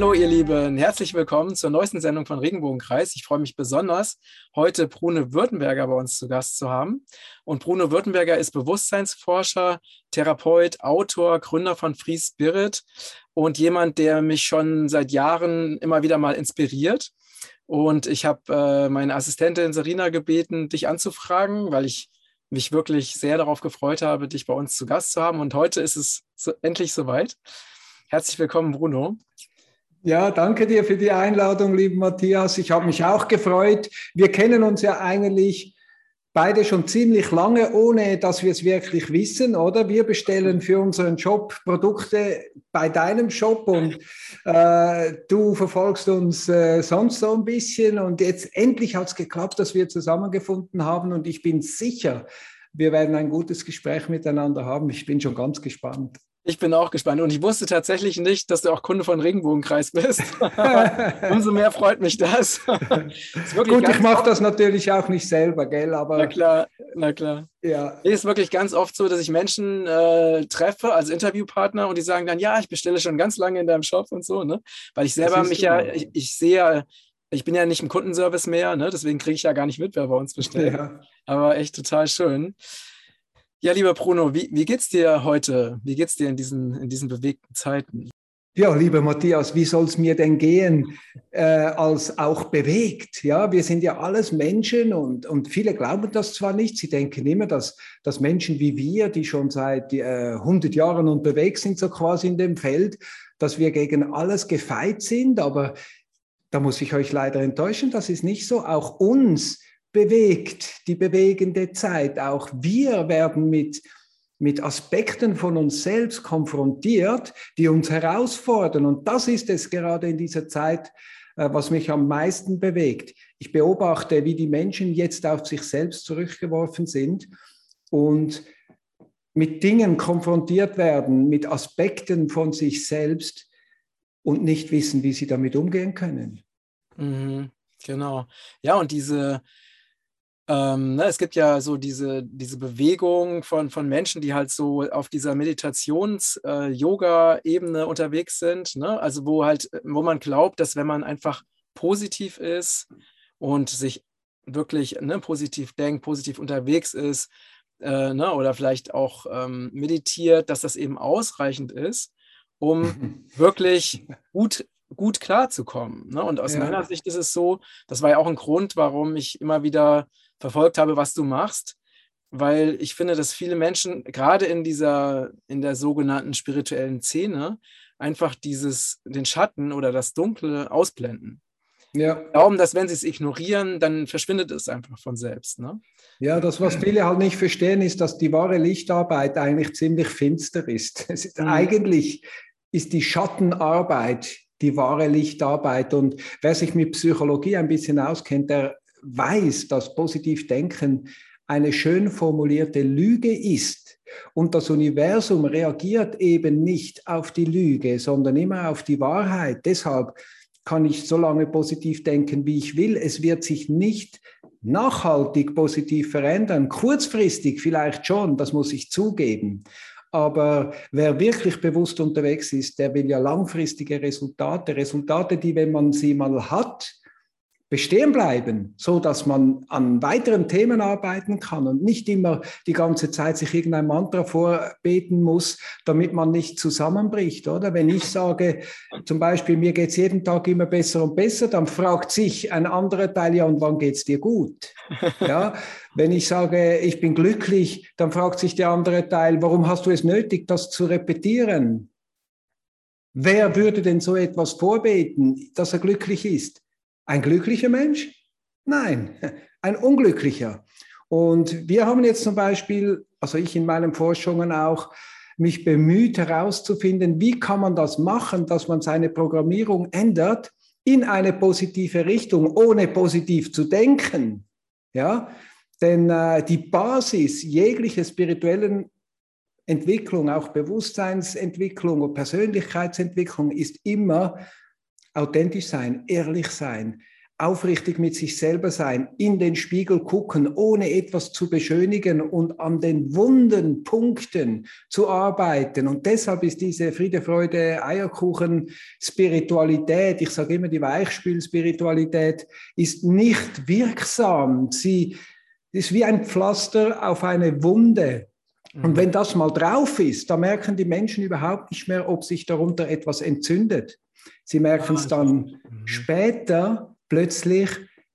Hallo ihr Lieben, herzlich willkommen zur neuesten Sendung von Regenbogenkreis. Ich freue mich besonders, heute Brune Württemberger bei uns zu Gast zu haben. Und Bruno Württemberger ist Bewusstseinsforscher, Therapeut, Autor, Gründer von Free Spirit und jemand, der mich schon seit Jahren immer wieder mal inspiriert. Und ich habe äh, meine Assistentin Serena gebeten, dich anzufragen, weil ich mich wirklich sehr darauf gefreut habe, dich bei uns zu Gast zu haben. Und heute ist es so, endlich soweit. Herzlich willkommen, Bruno. Ja, danke dir für die Einladung, lieber Matthias. Ich habe mich auch gefreut. Wir kennen uns ja eigentlich beide schon ziemlich lange, ohne dass wir es wirklich wissen, oder? Wir bestellen für unseren Job Produkte bei deinem Shop und äh, du verfolgst uns äh, sonst so ein bisschen. Und jetzt endlich hat es geklappt, dass wir zusammengefunden haben und ich bin sicher, wir werden ein gutes Gespräch miteinander haben. Ich bin schon ganz gespannt. Ich bin auch gespannt und ich wusste tatsächlich nicht, dass du auch Kunde von Regenbogenkreis bist. Umso mehr freut mich das. Gut, ich mache das natürlich auch nicht selber, gell? Aber na klar, na klar. Ja. Es ist wirklich ganz oft so, dass ich Menschen äh, treffe als Interviewpartner und die sagen dann, ja, ich bestelle schon ganz lange in deinem Shop und so, ne? Weil ich selber mich ja, ich, ich sehe ja, ich bin ja nicht im Kundenservice mehr, ne? Deswegen kriege ich ja gar nicht mit, wer bei uns bestellt. Ja. Aber echt total schön. Ja, lieber Bruno, wie, wie geht's dir heute? Wie geht's dir in diesen, in diesen bewegten Zeiten? Ja, lieber Matthias, wie soll es mir denn gehen, äh, als auch bewegt? Ja, wir sind ja alles Menschen und, und viele glauben das zwar nicht. Sie denken immer, dass, dass Menschen wie wir, die schon seit äh, 100 Jahren unterwegs sind, so quasi in dem Feld, dass wir gegen alles gefeit sind. Aber da muss ich euch leider enttäuschen, das ist nicht so. Auch uns bewegt, die bewegende Zeit. Auch wir werden mit, mit Aspekten von uns selbst konfrontiert, die uns herausfordern. Und das ist es gerade in dieser Zeit, äh, was mich am meisten bewegt. Ich beobachte, wie die Menschen jetzt auf sich selbst zurückgeworfen sind und mit Dingen konfrontiert werden, mit Aspekten von sich selbst und nicht wissen, wie sie damit umgehen können. Mhm, genau. Ja, und diese, ähm, ne, es gibt ja so diese, diese Bewegung von, von Menschen, die halt so auf dieser Meditations-Yoga-Ebene äh, unterwegs sind. Ne? Also wo halt, wo man glaubt, dass wenn man einfach positiv ist und sich wirklich ne, positiv denkt, positiv unterwegs ist, äh, ne, oder vielleicht auch ähm, meditiert, dass das eben ausreichend ist, um wirklich gut gut klarzukommen. Ne? Und aus ja. meiner Sicht ist es so, das war ja auch ein Grund, warum ich immer wieder verfolgt habe, was du machst, weil ich finde, dass viele Menschen gerade in dieser, in der sogenannten spirituellen Szene einfach dieses, den Schatten oder das Dunkle ausblenden. Ja. Glauben, dass wenn sie es ignorieren, dann verschwindet es einfach von selbst. Ne? Ja, das, was viele halt nicht verstehen, ist, dass die wahre Lichtarbeit eigentlich ziemlich finster ist. ist mhm. Eigentlich ist die Schattenarbeit die wahre Lichtarbeit. Und wer sich mit Psychologie ein bisschen auskennt, der weiß, dass positiv Denken eine schön formulierte Lüge ist. Und das Universum reagiert eben nicht auf die Lüge, sondern immer auf die Wahrheit. Deshalb kann ich so lange positiv denken, wie ich will. Es wird sich nicht nachhaltig positiv verändern. Kurzfristig vielleicht schon, das muss ich zugeben. Aber wer wirklich bewusst unterwegs ist, der will ja langfristige Resultate. Resultate, die, wenn man sie mal hat, bestehen bleiben, so dass man an weiteren Themen arbeiten kann und nicht immer die ganze Zeit sich irgendein Mantra vorbeten muss, damit man nicht zusammenbricht, oder? Wenn ich sage, zum Beispiel, mir geht es jeden Tag immer besser und besser, dann fragt sich ein anderer Teil, ja, und wann geht es dir gut? Ja, wenn ich sage, ich bin glücklich, dann fragt sich der andere Teil, warum hast du es nötig, das zu repetieren? Wer würde denn so etwas vorbeten, dass er glücklich ist? Ein glücklicher Mensch? Nein, ein unglücklicher. Und wir haben jetzt zum Beispiel, also ich in meinen Forschungen auch, mich bemüht herauszufinden, wie kann man das machen, dass man seine Programmierung ändert in eine positive Richtung, ohne positiv zu denken. Ja, denn äh, die Basis jeglicher spirituellen Entwicklung, auch Bewusstseinsentwicklung und Persönlichkeitsentwicklung ist immer authentisch sein, ehrlich sein, aufrichtig mit sich selber sein, in den Spiegel gucken, ohne etwas zu beschönigen und an den wunden Punkten zu arbeiten. Und deshalb ist diese Friede, Freude, Eierkuchen Spiritualität, ich sage immer die Weichspül-Spiritualität, ist nicht wirksam. Sie ist wie ein Pflaster auf eine Wunde. Und mhm. wenn das mal drauf ist, da merken die Menschen überhaupt nicht mehr, ob sich darunter etwas entzündet. Sie merken es ah, dann mhm. später, plötzlich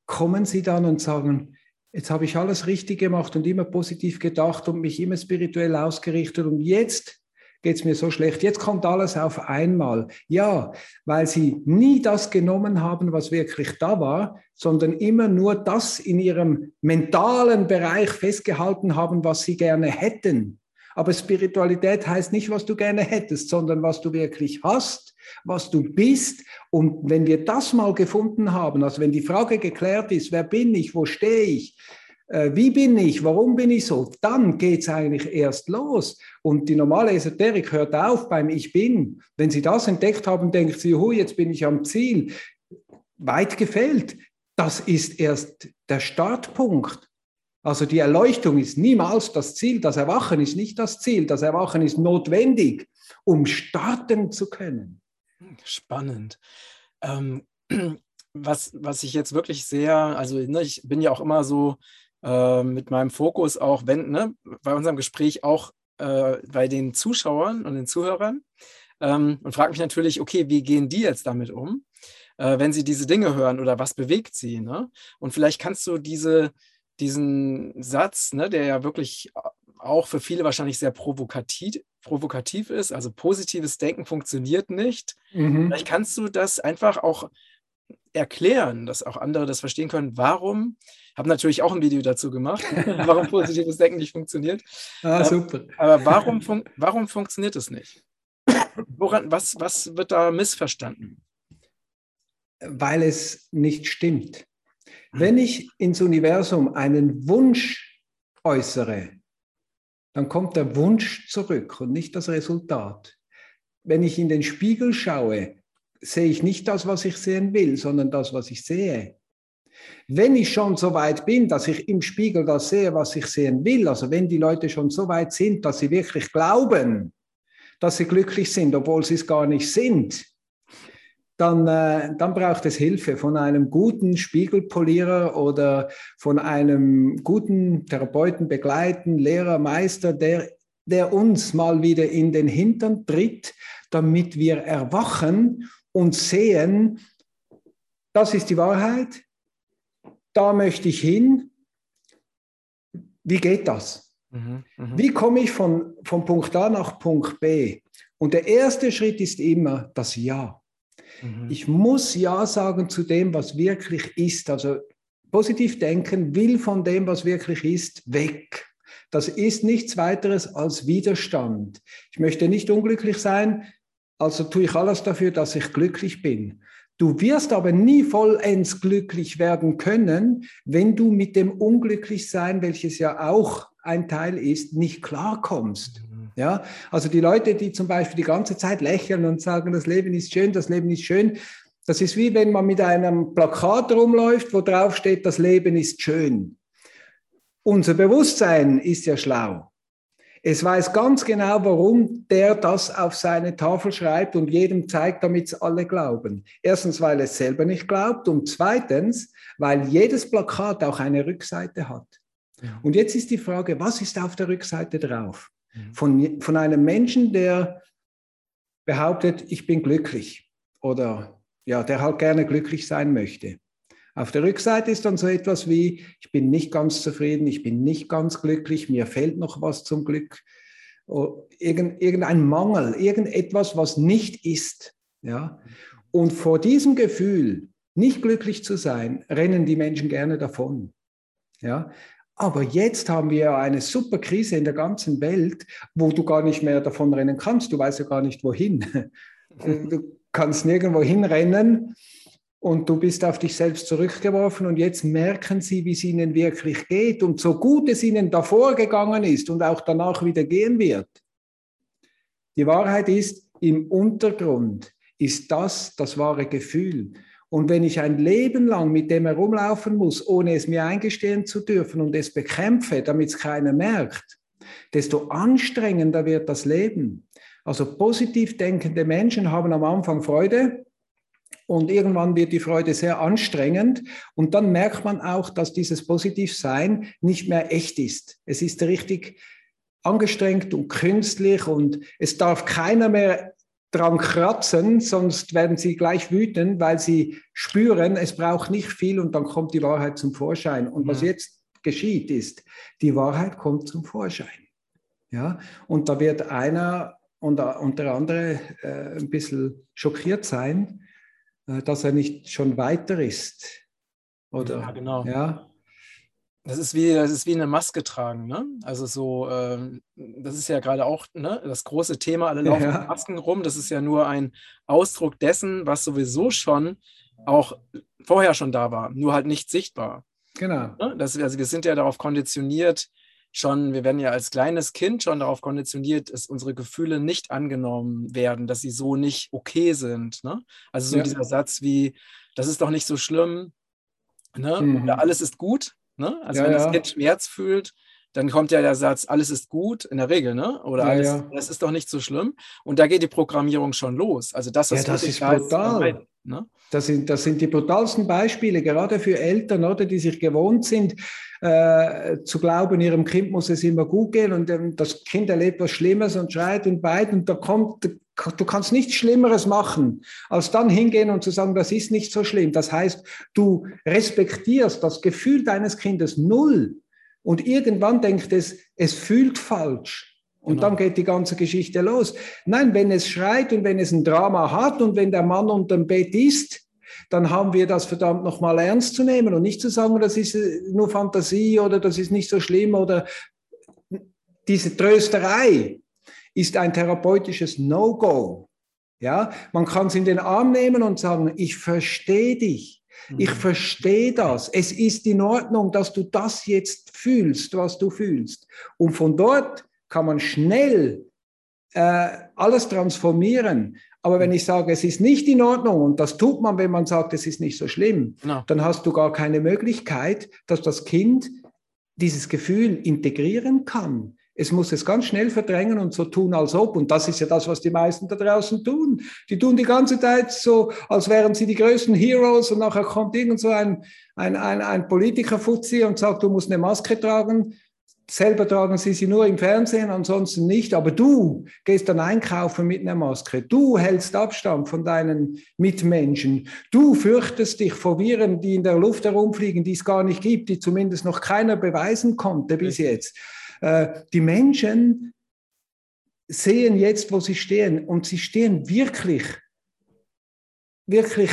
kommen sie dann und sagen, jetzt habe ich alles richtig gemacht und immer positiv gedacht und mich immer spirituell ausgerichtet und jetzt geht es mir so schlecht. Jetzt kommt alles auf einmal. Ja, weil sie nie das genommen haben, was wirklich da war, sondern immer nur das in ihrem mentalen Bereich festgehalten haben, was sie gerne hätten. Aber Spiritualität heißt nicht, was du gerne hättest, sondern was du wirklich hast, was du bist. Und wenn wir das mal gefunden haben, also wenn die Frage geklärt ist, wer bin ich, wo stehe ich, äh, wie bin ich, warum bin ich so, dann geht es eigentlich erst los. Und die normale Esoterik hört auf beim Ich bin. Wenn Sie das entdeckt haben, denkt sie, hu, jetzt bin ich am Ziel. Weit gefällt. Das ist erst der Startpunkt. Also die Erleuchtung ist niemals das Ziel, das Erwachen ist nicht das Ziel, das Erwachen ist notwendig, um starten zu können. Spannend. Ähm, was, was ich jetzt wirklich sehr, also ne, ich bin ja auch immer so äh, mit meinem Fokus auch, wenn, ne, bei unserem Gespräch auch äh, bei den Zuschauern und den Zuhörern ähm, und frage mich natürlich, okay, wie gehen die jetzt damit um, äh, wenn sie diese Dinge hören oder was bewegt sie? Ne? Und vielleicht kannst du diese, diesen Satz, ne, der ja wirklich auch für viele wahrscheinlich sehr provokativ, provokativ ist, also positives Denken funktioniert nicht. Mhm. Vielleicht kannst du das einfach auch erklären, dass auch andere das verstehen können, warum, habe natürlich auch ein Video dazu gemacht, warum positives Denken nicht funktioniert. Ah, ähm, super. Aber warum, fun warum funktioniert es nicht? Woran, was, was wird da missverstanden? Weil es nicht stimmt. Wenn ich ins Universum einen Wunsch äußere, dann kommt der Wunsch zurück und nicht das Resultat. Wenn ich in den Spiegel schaue, sehe ich nicht das, was ich sehen will, sondern das, was ich sehe. Wenn ich schon so weit bin, dass ich im Spiegel das sehe, was ich sehen will, also wenn die Leute schon so weit sind, dass sie wirklich glauben, dass sie glücklich sind, obwohl sie es gar nicht sind, dann, äh, dann braucht es Hilfe von einem guten Spiegelpolierer oder von einem guten Therapeuten, Begleiten, Lehrer, Meister, der, der uns mal wieder in den Hintern tritt, damit wir erwachen und sehen, das ist die Wahrheit, da möchte ich hin. Wie geht das? Mhm, mh. Wie komme ich von, von Punkt A nach Punkt B? Und der erste Schritt ist immer das Ja. Mhm. Ich muss Ja sagen zu dem, was wirklich ist. Also positiv denken will von dem, was wirklich ist, weg. Das ist nichts weiteres als Widerstand. Ich möchte nicht unglücklich sein, also tue ich alles dafür, dass ich glücklich bin. Du wirst aber nie vollends glücklich werden können, wenn du mit dem Unglücklichsein, welches ja auch ein Teil ist, nicht klarkommst. Ja, also die Leute, die zum Beispiel die ganze Zeit lächeln und sagen, das Leben ist schön, das Leben ist schön, das ist wie wenn man mit einem Plakat rumläuft, wo drauf steht, das Leben ist schön. Unser Bewusstsein ist ja schlau. Es weiß ganz genau, warum der das auf seine Tafel schreibt und jedem zeigt, damit es alle glauben. Erstens, weil es selber nicht glaubt und zweitens, weil jedes Plakat auch eine Rückseite hat. Und jetzt ist die Frage, was ist auf der Rückseite drauf? Mhm. Von, von einem Menschen, der behauptet, ich bin glücklich oder ja, der halt gerne glücklich sein möchte. Auf der Rückseite ist dann so etwas wie, ich bin nicht ganz zufrieden, ich bin nicht ganz glücklich, mir fehlt noch was zum Glück. irgendein Mangel, irgendetwas, was nicht ist. Ja? Und vor diesem Gefühl, nicht glücklich zu sein, rennen die Menschen gerne davon. Ja? Aber jetzt haben wir eine super Krise in der ganzen Welt, wo du gar nicht mehr davon rennen kannst. Du weißt ja gar nicht, wohin. Du kannst nirgendwo hinrennen und du bist auf dich selbst zurückgeworfen und jetzt merken sie, wie es ihnen wirklich geht und so gut es ihnen davor gegangen ist und auch danach wieder gehen wird. Die Wahrheit ist, im Untergrund ist das das wahre Gefühl. Und wenn ich ein Leben lang mit dem herumlaufen muss, ohne es mir eingestehen zu dürfen und es bekämpfe, damit es keiner merkt, desto anstrengender wird das Leben. Also positiv denkende Menschen haben am Anfang Freude und irgendwann wird die Freude sehr anstrengend und dann merkt man auch, dass dieses Positivsein nicht mehr echt ist. Es ist richtig angestrengt und künstlich und es darf keiner mehr dran kratzen, sonst werden sie gleich wütend, weil sie spüren, es braucht nicht viel und dann kommt die Wahrheit zum Vorschein. Und was jetzt geschieht, ist, die Wahrheit kommt zum Vorschein. Ja, und da wird einer und, und der andere äh, ein bisschen schockiert sein, äh, dass er nicht schon weiter ist. Oder, ja, genau. Ja. Das ist wie, das ist wie eine Maske tragen, ne? Also so, ähm, das ist ja gerade auch ne, das große Thema, alle laufen ja. mit Masken rum. Das ist ja nur ein Ausdruck dessen, was sowieso schon auch vorher schon da war, nur halt nicht sichtbar. Genau. Ne? Das, also wir sind ja darauf konditioniert, schon, wir werden ja als kleines Kind schon darauf konditioniert, dass unsere Gefühle nicht angenommen werden, dass sie so nicht okay sind. Ne? Also so ja. dieser Satz wie, das ist doch nicht so schlimm, ne? Mhm. alles ist gut. Ne? Also ja, wenn das Kind Schmerz fühlt, dann kommt ja der Satz, alles ist gut, in der Regel, ne? Oder alles, ja. das ist doch nicht so schlimm. Und da geht die Programmierung schon los. Also das, ja, das ist brutal. Ne? Das, sind, das sind die brutalsten Beispiele, gerade für Eltern, oder, die sich gewohnt sind, äh, zu glauben, ihrem Kind muss es immer gut gehen und ähm, das Kind erlebt was Schlimmes und schreit und beit und da kommt, du kannst nichts Schlimmeres machen, als dann hingehen und zu sagen, das ist nicht so schlimm. Das heißt, du respektierst das Gefühl deines Kindes null und irgendwann denkt es, es fühlt falsch. Und genau. dann geht die ganze Geschichte los. Nein, wenn es schreit und wenn es ein Drama hat und wenn der Mann unter dem Bett ist, dann haben wir das verdammt nochmal ernst zu nehmen und nicht zu sagen, das ist äh, nur Fantasie oder das ist nicht so schlimm oder diese Trösterei ist ein therapeutisches No-Go. Ja, man kann es in den Arm nehmen und sagen, ich verstehe dich. Ich mhm. verstehe das. Es ist in Ordnung, dass du das jetzt fühlst, was du fühlst. Und von dort kann man schnell äh, alles transformieren. Aber wenn ich sage, es ist nicht in Ordnung, und das tut man, wenn man sagt, es ist nicht so schlimm, genau. dann hast du gar keine Möglichkeit, dass das Kind dieses Gefühl integrieren kann. Es muss es ganz schnell verdrängen und so tun, als ob. Und das ist ja das, was die meisten da draußen tun. Die tun die ganze Zeit so, als wären sie die größten Heroes und nachher kommt irgend so ein, ein, ein, ein Politiker-Fuzzi und sagt, du musst eine Maske tragen. Selber tragen sie sie nur im Fernsehen, ansonsten nicht. Aber du gehst dann einkaufen mit einer Maske. Du hältst Abstand von deinen Mitmenschen. Du fürchtest dich vor Viren, die in der Luft herumfliegen, die es gar nicht gibt, die zumindest noch keiner beweisen konnte bis jetzt. Äh, die Menschen sehen jetzt, wo sie stehen und sie stehen wirklich, wirklich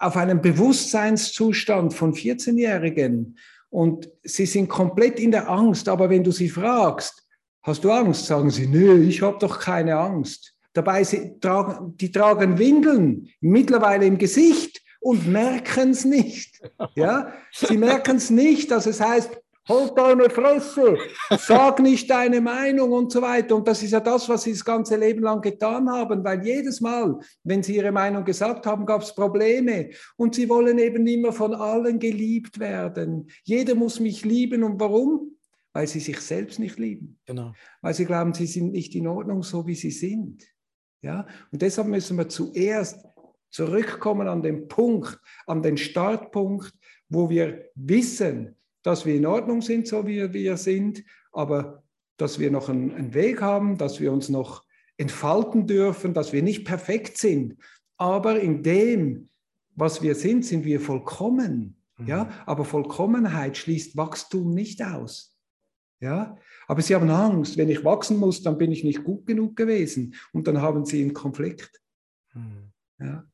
auf einem Bewusstseinszustand von 14-Jährigen und sie sind komplett in der Angst. Aber wenn du sie fragst, hast du Angst? Sagen sie, nö, ich habe doch keine Angst. Dabei sie tragen, die tragen Windeln mittlerweile im Gesicht und merken es nicht. Ja, sie merken es nicht, dass es heißt, Halt deine Fresse, sag nicht deine Meinung und so weiter. Und das ist ja das, was sie das ganze Leben lang getan haben, weil jedes Mal, wenn sie ihre Meinung gesagt haben, gab es Probleme. Und sie wollen eben immer von allen geliebt werden. Jeder muss mich lieben. Und warum? Weil sie sich selbst nicht lieben. Genau. Weil sie glauben, sie sind nicht in Ordnung, so wie sie sind. Ja? Und deshalb müssen wir zuerst zurückkommen an den Punkt, an den Startpunkt, wo wir wissen, dass wir in Ordnung sind, so wie wir sind, aber dass wir noch einen, einen Weg haben, dass wir uns noch entfalten dürfen, dass wir nicht perfekt sind. Aber in dem, was wir sind, sind wir vollkommen. Mhm. Ja, aber Vollkommenheit schließt Wachstum nicht aus. Ja, aber sie haben Angst, wenn ich wachsen muss, dann bin ich nicht gut genug gewesen und dann haben sie einen Konflikt. Mhm. Ja.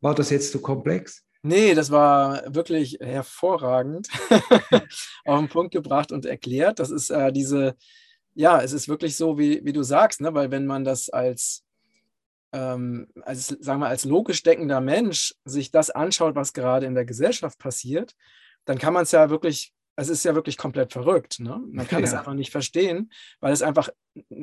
War das jetzt zu komplex? Nee, das war wirklich hervorragend auf den Punkt gebracht und erklärt. Das ist äh, diese, ja, es ist wirklich so, wie, wie du sagst, ne? weil wenn man das als, ähm, als, sagen wir, als logisch denkender Mensch sich das anschaut, was gerade in der Gesellschaft passiert, dann kann man es ja wirklich, es ist ja wirklich komplett verrückt. Ne? Man kann ja. es einfach nicht verstehen, weil es einfach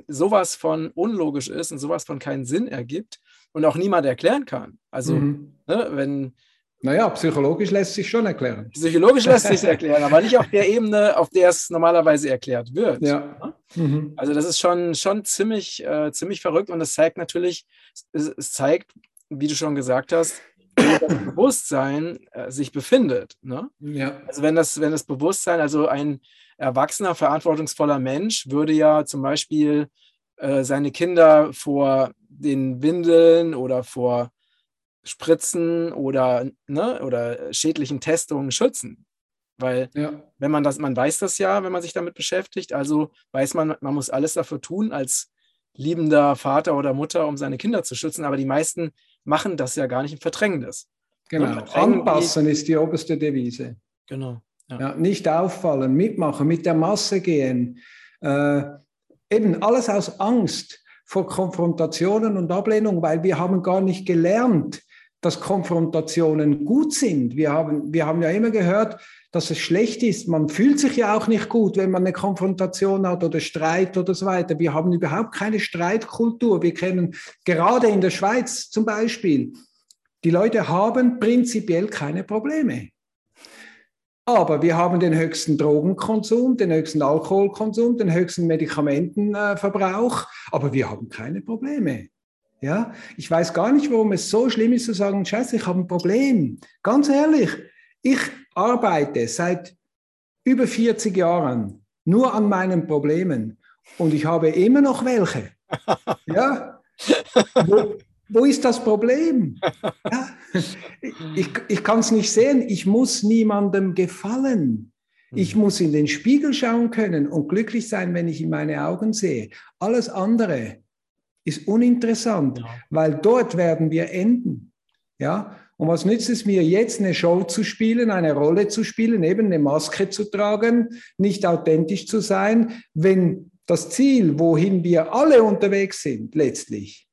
sowas von unlogisch ist und sowas von keinen Sinn ergibt und auch niemand erklären kann. Also, mhm. ne, wenn Naja, psychologisch lässt sich schon erklären. Psychologisch lässt sich erklären, aber nicht auf der Ebene, auf der es normalerweise erklärt wird. Ja. Mhm. Also das ist schon, schon ziemlich, äh, ziemlich verrückt und es zeigt natürlich, es, es, zeigt, wie du schon gesagt hast, wo das Bewusstsein äh, sich befindet. Ne? Ja. Also wenn das, wenn das Bewusstsein, also ein erwachsener, verantwortungsvoller Mensch würde ja zum Beispiel äh, seine Kinder vor den Windeln oder vor Spritzen oder, ne, oder schädlichen Testungen schützen. Weil ja. wenn man das, man weiß das ja, wenn man sich damit beschäftigt, also weiß man, man muss alles dafür tun, als liebender Vater oder Mutter, um seine Kinder zu schützen, aber die meisten machen das ja gar nicht und verdrängen das. Genau, anpassen die, ist die oberste Devise. Genau. Ja. ja. nicht auffallen, mitmachen, mit der Masse gehen. Äh, eben alles aus Angst vor Konfrontationen und Ablehnung, weil wir haben gar nicht gelernt, dass Konfrontationen gut sind. Wir haben, wir haben ja immer gehört, dass es schlecht ist. Man fühlt sich ja auch nicht gut, wenn man eine Konfrontation hat oder Streit oder so weiter. Wir haben überhaupt keine Streitkultur. Wir kennen gerade in der Schweiz zum Beispiel, die Leute haben prinzipiell keine Probleme. Aber wir haben den höchsten Drogenkonsum, den höchsten Alkoholkonsum, den höchsten Medikamentenverbrauch, aber wir haben keine Probleme. Ja, ich weiß gar nicht, warum es so schlimm ist zu sagen, scheiße, ich habe ein Problem. Ganz ehrlich, ich arbeite seit über 40 Jahren nur an meinen Problemen und ich habe immer noch welche. Ja, wo, wo ist das Problem? Ja, ich ich kann es nicht sehen. Ich muss niemandem gefallen. Ich mhm. muss in den Spiegel schauen können und glücklich sein, wenn ich in meine Augen sehe. Alles andere ist uninteressant, ja. weil dort werden wir enden. Ja? Und was nützt es mir jetzt, eine Show zu spielen, eine Rolle zu spielen, eben eine Maske zu tragen, nicht authentisch zu sein, wenn das Ziel, wohin wir alle unterwegs sind, letztlich,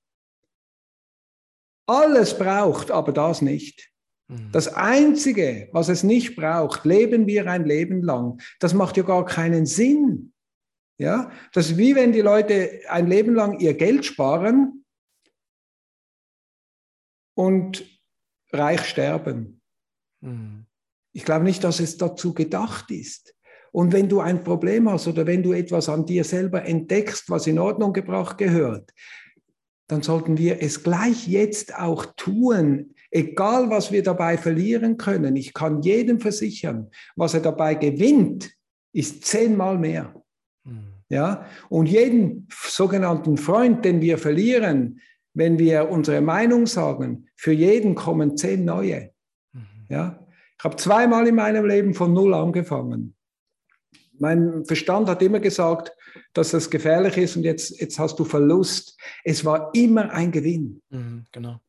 alles braucht, aber das nicht. Mhm. Das Einzige, was es nicht braucht, leben wir ein Leben lang. Das macht ja gar keinen Sinn. Ja, das ist wie wenn die Leute ein Leben lang ihr Geld sparen und reich sterben. Mhm. Ich glaube nicht, dass es dazu gedacht ist. Und wenn du ein Problem hast oder wenn du etwas an dir selber entdeckst, was in Ordnung gebracht gehört, dann sollten wir es gleich jetzt auch tun, egal was wir dabei verlieren können. Ich kann jedem versichern, was er dabei gewinnt, ist zehnmal mehr. Ja? Und jeden sogenannten Freund, den wir verlieren, wenn wir unsere Meinung sagen, für jeden kommen zehn neue. Mhm. Ja? Ich habe zweimal in meinem Leben von Null angefangen. Mein Verstand hat immer gesagt, dass das gefährlich ist und jetzt, jetzt hast du Verlust. Es war immer ein Gewinn. Mhm, genau.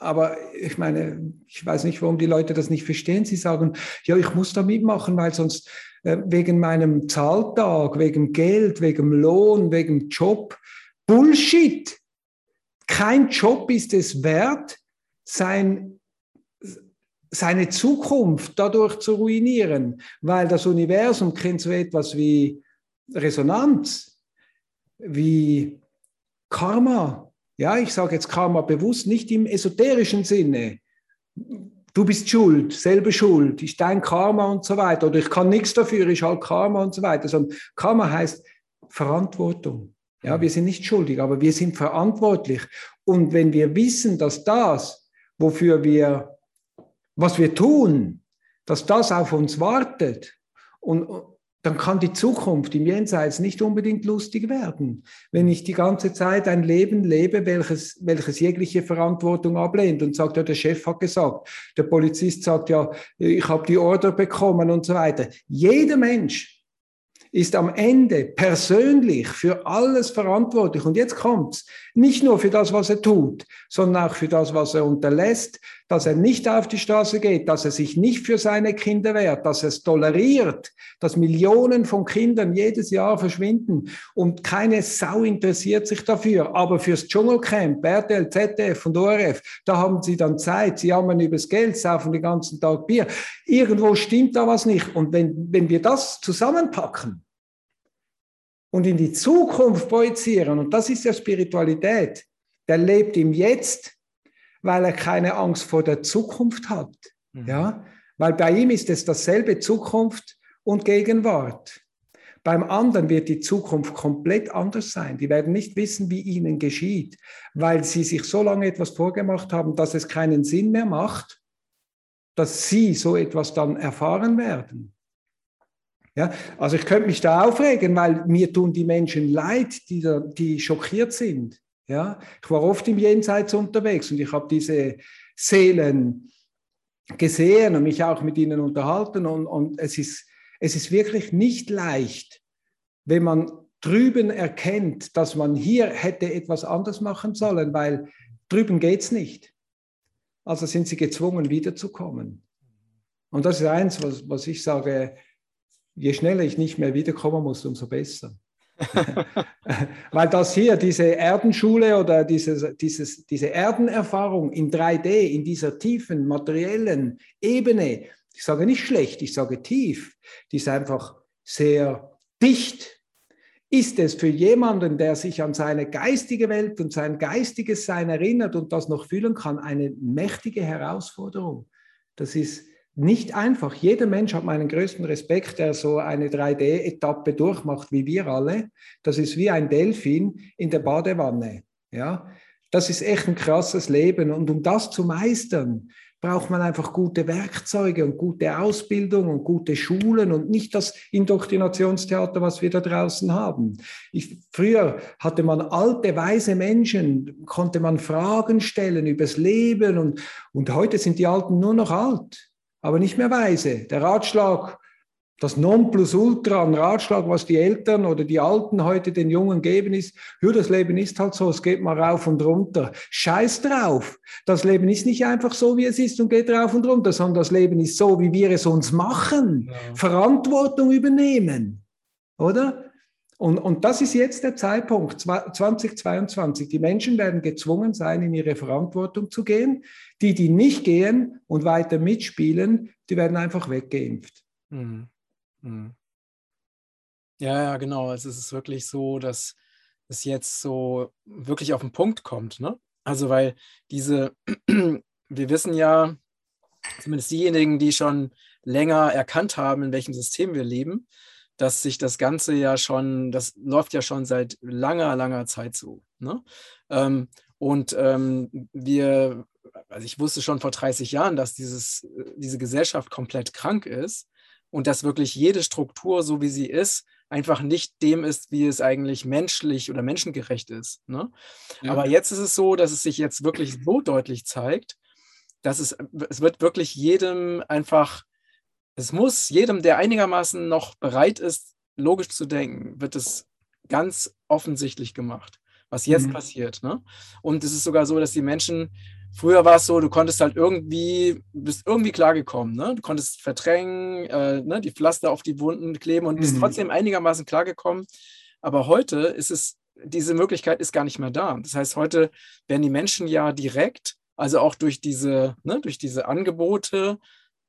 Aber ich meine, ich weiß nicht, warum die Leute das nicht verstehen. Sie sagen, ja, ich muss da mitmachen, weil sonst wegen meinem Zahltag, wegen Geld, wegen Lohn, wegen Job. Bullshit. Kein Job ist es wert, sein, seine Zukunft dadurch zu ruinieren, weil das Universum kennt so etwas wie Resonanz, wie Karma. Ja, ich sage jetzt Karma bewusst, nicht im esoterischen Sinne. Du bist schuld, selber schuld, ist dein Karma und so weiter. Oder ich kann nichts dafür, ist halt Karma und so weiter. Sondern Karma heißt Verantwortung. Ja, wir sind nicht schuldig, aber wir sind verantwortlich. Und wenn wir wissen, dass das, wofür wir, was wir tun, dass das auf uns wartet und, dann kann die Zukunft im Jenseits nicht unbedingt lustig werden. Wenn ich die ganze Zeit ein Leben lebe, welches, welches jegliche Verantwortung ablehnt und sagt, ja, der Chef hat gesagt, der Polizist sagt, ja, ich habe die Order bekommen und so weiter. Jeder Mensch ist am Ende persönlich für alles verantwortlich. Und jetzt kommt's. Nicht nur für das, was er tut, sondern auch für das, was er unterlässt, dass er nicht auf die Straße geht, dass er sich nicht für seine Kinder wehrt, dass er es toleriert, dass Millionen von Kindern jedes Jahr verschwinden und keine Sau interessiert sich dafür. Aber fürs Dschungelcamp, RTL, ZDF und ORF, da haben sie dann Zeit, sie jammern übers Geld, saufen den ganzen Tag Bier. Irgendwo stimmt da was nicht. Und wenn, wenn wir das zusammenpacken und in die Zukunft projizieren, und das ist ja Spiritualität, der lebt im Jetzt, weil er keine Angst vor der Zukunft hat. Mhm. Ja? Weil bei ihm ist es dasselbe Zukunft und Gegenwart. Beim anderen wird die Zukunft komplett anders sein. Die werden nicht wissen, wie ihnen geschieht, weil sie sich so lange etwas vorgemacht haben, dass es keinen Sinn mehr macht, dass sie so etwas dann erfahren werden. Ja, also ich könnte mich da aufregen, weil mir tun die Menschen leid, die, da, die schockiert sind. Ja, ich war oft im Jenseits unterwegs und ich habe diese Seelen gesehen und mich auch mit ihnen unterhalten und, und es, ist, es ist wirklich nicht leicht, wenn man drüben erkennt, dass man hier hätte etwas anders machen sollen, weil drüben geht es nicht. Also sind sie gezwungen, wiederzukommen. Und das ist eins, was, was ich sage, je schneller ich nicht mehr wiederkommen muss, umso besser. Weil das hier, diese Erdenschule oder dieses, dieses, diese Erdenerfahrung in 3D, in dieser tiefen materiellen Ebene, ich sage nicht schlecht, ich sage tief, die ist einfach sehr dicht. Ist es für jemanden, der sich an seine geistige Welt und sein geistiges Sein erinnert und das noch fühlen kann, eine mächtige Herausforderung. Das ist nicht einfach. Jeder Mensch hat meinen größten Respekt, der so eine 3D-Etappe durchmacht, wie wir alle. Das ist wie ein Delfin in der Badewanne. Ja, das ist echt ein krasses Leben. Und um das zu meistern, braucht man einfach gute Werkzeuge und gute Ausbildung und gute Schulen und nicht das Indoktrinationstheater, was wir da draußen haben. Ich, früher hatte man alte, weise Menschen, konnte man Fragen stellen übers Leben und, und heute sind die Alten nur noch alt aber nicht mehr weise. Der Ratschlag, das Nonplusultra an Ratschlag, was die Eltern oder die Alten heute den Jungen geben, ist, ja, das Leben ist halt so, es geht mal rauf und runter. Scheiß drauf. Das Leben ist nicht einfach so, wie es ist und geht rauf und runter, sondern das Leben ist so, wie wir es uns machen. Ja. Verantwortung übernehmen. Oder? Und, und das ist jetzt der Zeitpunkt, 2022. Die Menschen werden gezwungen sein, in ihre Verantwortung zu gehen. Die, die nicht gehen und weiter mitspielen, die werden einfach weggeimpft. Mhm. Mhm. Ja, ja, genau. Also es ist wirklich so, dass es jetzt so wirklich auf den Punkt kommt. Ne? Also weil diese, wir wissen ja, zumindest diejenigen, die schon länger erkannt haben, in welchem System wir leben, dass sich das Ganze ja schon, das läuft ja schon seit langer, langer Zeit so. Ne? Ähm, und ähm, wir, also ich wusste schon vor 30 Jahren, dass dieses, diese Gesellschaft komplett krank ist und dass wirklich jede Struktur, so wie sie ist, einfach nicht dem ist, wie es eigentlich menschlich oder menschengerecht ist. Ne? Ja. Aber jetzt ist es so, dass es sich jetzt wirklich so deutlich zeigt, dass es, es wird wirklich jedem einfach es muss jedem, der einigermaßen noch bereit ist, logisch zu denken, wird es ganz offensichtlich gemacht, was jetzt mhm. passiert. Ne? Und es ist sogar so, dass die Menschen, früher war es so, du konntest halt irgendwie, bist irgendwie klargekommen, ne? du konntest verdrängen, äh, ne? die Pflaster auf die Wunden kleben und bist mhm. trotzdem einigermaßen klargekommen. Aber heute ist es, diese Möglichkeit ist gar nicht mehr da. Das heißt, heute werden die Menschen ja direkt, also auch durch diese, ne, durch diese Angebote,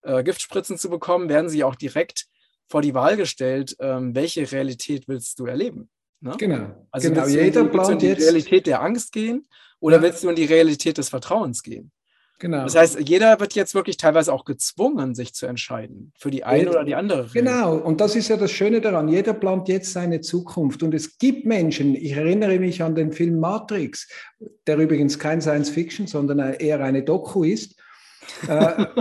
äh, Giftspritzen zu bekommen, werden sie auch direkt vor die Wahl gestellt, ähm, welche Realität willst du erleben? Ne? Genau. Also genau. willst, Jeder du, willst du in die jetzt... Realität der Angst gehen oder ja. willst du in die Realität des Vertrauens gehen? Genau. Das heißt, jeder wird jetzt wirklich teilweise auch gezwungen, sich zu entscheiden für die eine oder die andere. Genau, und das ist ja das Schöne daran. Jeder plant jetzt seine Zukunft. Und es gibt Menschen, ich erinnere mich an den Film Matrix, der übrigens kein Science Fiction, sondern eher eine Doku ist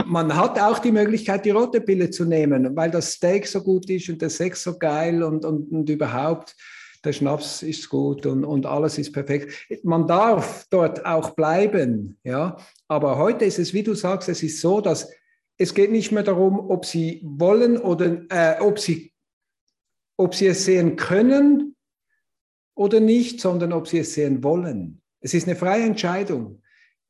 man hat auch die Möglichkeit, die rote Pille zu nehmen, weil das Steak so gut ist und der Sex so geil und, und, und überhaupt der Schnaps ist gut und, und alles ist perfekt. Man darf dort auch bleiben, ja. Aber heute ist es, wie du sagst, es ist so, dass es geht nicht mehr darum, ob sie wollen oder äh, ob, sie, ob sie es sehen können oder nicht, sondern ob sie es sehen wollen. Es ist eine freie Entscheidung.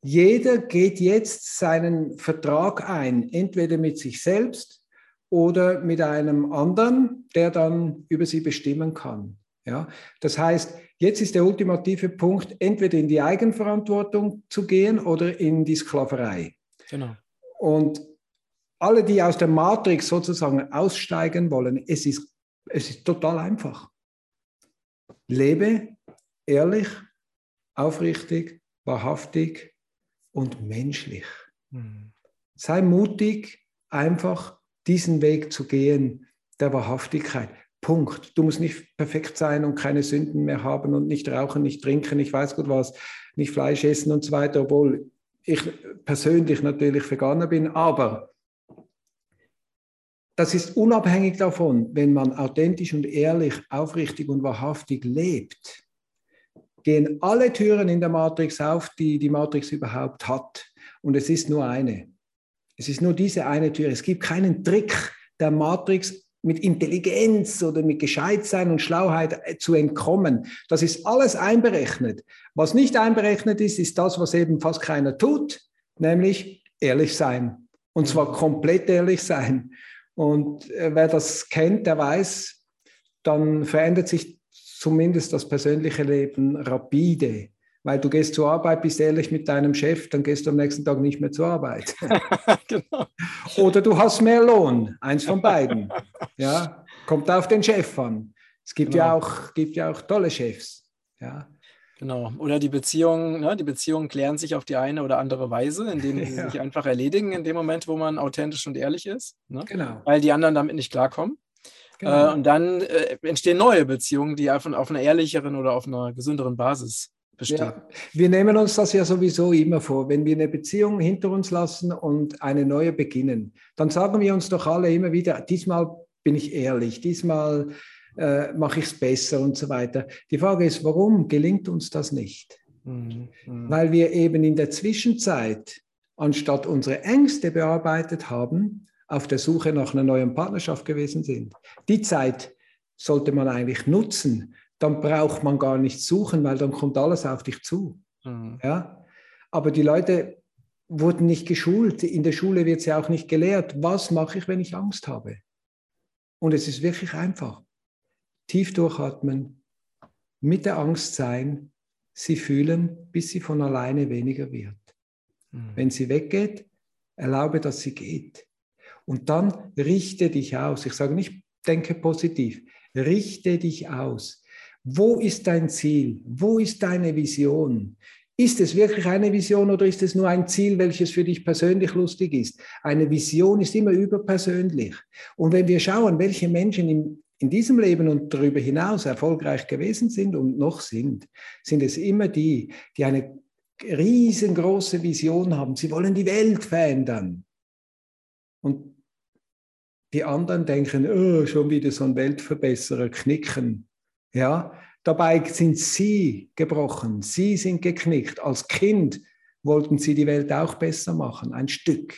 Jeder geht jetzt seinen Vertrag ein, entweder mit sich selbst oder mit einem anderen, der dann über sie bestimmen kann. Ja, das heißt, jetzt ist der ultimative Punkt, entweder in die Eigenverantwortung zu gehen oder in die Sklaverei. Genau. Und alle, die aus der Matrix sozusagen aussteigen wollen, es ist, es ist total einfach. Lebe ehrlich, aufrichtig, wahrhaftig, und menschlich. Mhm. Sei mutig, einfach diesen Weg zu gehen der Wahrhaftigkeit. Punkt. Du musst nicht perfekt sein und keine Sünden mehr haben und nicht rauchen, nicht trinken, ich weiß gut was, nicht Fleisch essen und so weiter, obwohl ich persönlich natürlich Veganer bin, aber das ist unabhängig davon, wenn man authentisch und ehrlich, aufrichtig und wahrhaftig lebt, gehen alle Türen in der Matrix auf, die die Matrix überhaupt hat. Und es ist nur eine. Es ist nur diese eine Tür. Es gibt keinen Trick der Matrix mit Intelligenz oder mit Gescheitsein und Schlauheit äh, zu entkommen. Das ist alles einberechnet. Was nicht einberechnet ist, ist das, was eben fast keiner tut, nämlich ehrlich sein. Und zwar komplett ehrlich sein. Und äh, wer das kennt, der weiß, dann verändert sich zumindest das persönliche Leben rapide weil du gehst zur Arbeit, bist ehrlich mit deinem Chef, dann gehst du am nächsten Tag nicht mehr zur Arbeit. genau. Oder du hast mehr Lohn, eins von beiden. Ja, kommt auf den Chef an. Es gibt, genau. ja, auch, gibt ja auch tolle Chefs. Ja. Genau. Oder die Beziehungen, ne? die Beziehungen klären sich auf die eine oder andere Weise, indem sie ja. sich einfach erledigen in dem Moment, wo man authentisch und ehrlich ist. Ne? Genau. Weil die anderen damit nicht klarkommen. Genau. Äh, und dann äh, entstehen neue Beziehungen, die auf, auf einer ehrlicheren oder auf einer gesünderen Basis bestehen. Ja, wir nehmen uns das ja sowieso immer vor. Wenn wir eine Beziehung hinter uns lassen und eine neue beginnen, dann sagen wir uns doch alle immer wieder, diesmal bin ich ehrlich, diesmal äh, mache ich es besser und so weiter. Die Frage ist, warum gelingt uns das nicht? Mhm. mhm. Weil wir eben in der Zwischenzeit, anstatt unsere Ängste bearbeitet haben, auf der Suche nach einer neuen Partnerschaft gewesen sind. Die Zeit sollte man eigentlich nutzen, dann braucht man gar nicht suchen, weil dann kommt alles auf dich zu. Mhm. Ja? Aber die Leute wurden nicht geschult. In der Schule wird es ja auch nicht gelehrt. Was mache ich, wenn ich Angst habe? Und es ist wirklich einfach. Tief durchatmen, mit der Angst sein, sie fühlen, bis sie von alleine weniger wird. Mhm. Wenn sie weggeht, erlaube, dass sie geht. Und dann richte dich aus. Ich sage nicht, denke positiv. Richte dich aus. Wo ist dein Ziel? Wo ist deine Vision? Ist es wirklich eine Vision oder ist es nur ein Ziel, welches für dich persönlich lustig ist? Eine Vision ist immer überpersönlich. Und wenn wir schauen, welche Menschen in, in diesem Leben und darüber hinaus erfolgreich gewesen sind und noch sind, sind es immer die, die eine riesengroße Vision haben. Sie wollen die Welt verändern. Und die anderen denken, oh, schon wieder so ein Weltverbesserer, knicken. Ja, dabei sind sie gebrochen, sie sind geknickt. Als Kind wollten sie die Welt auch besser machen, ein Stück.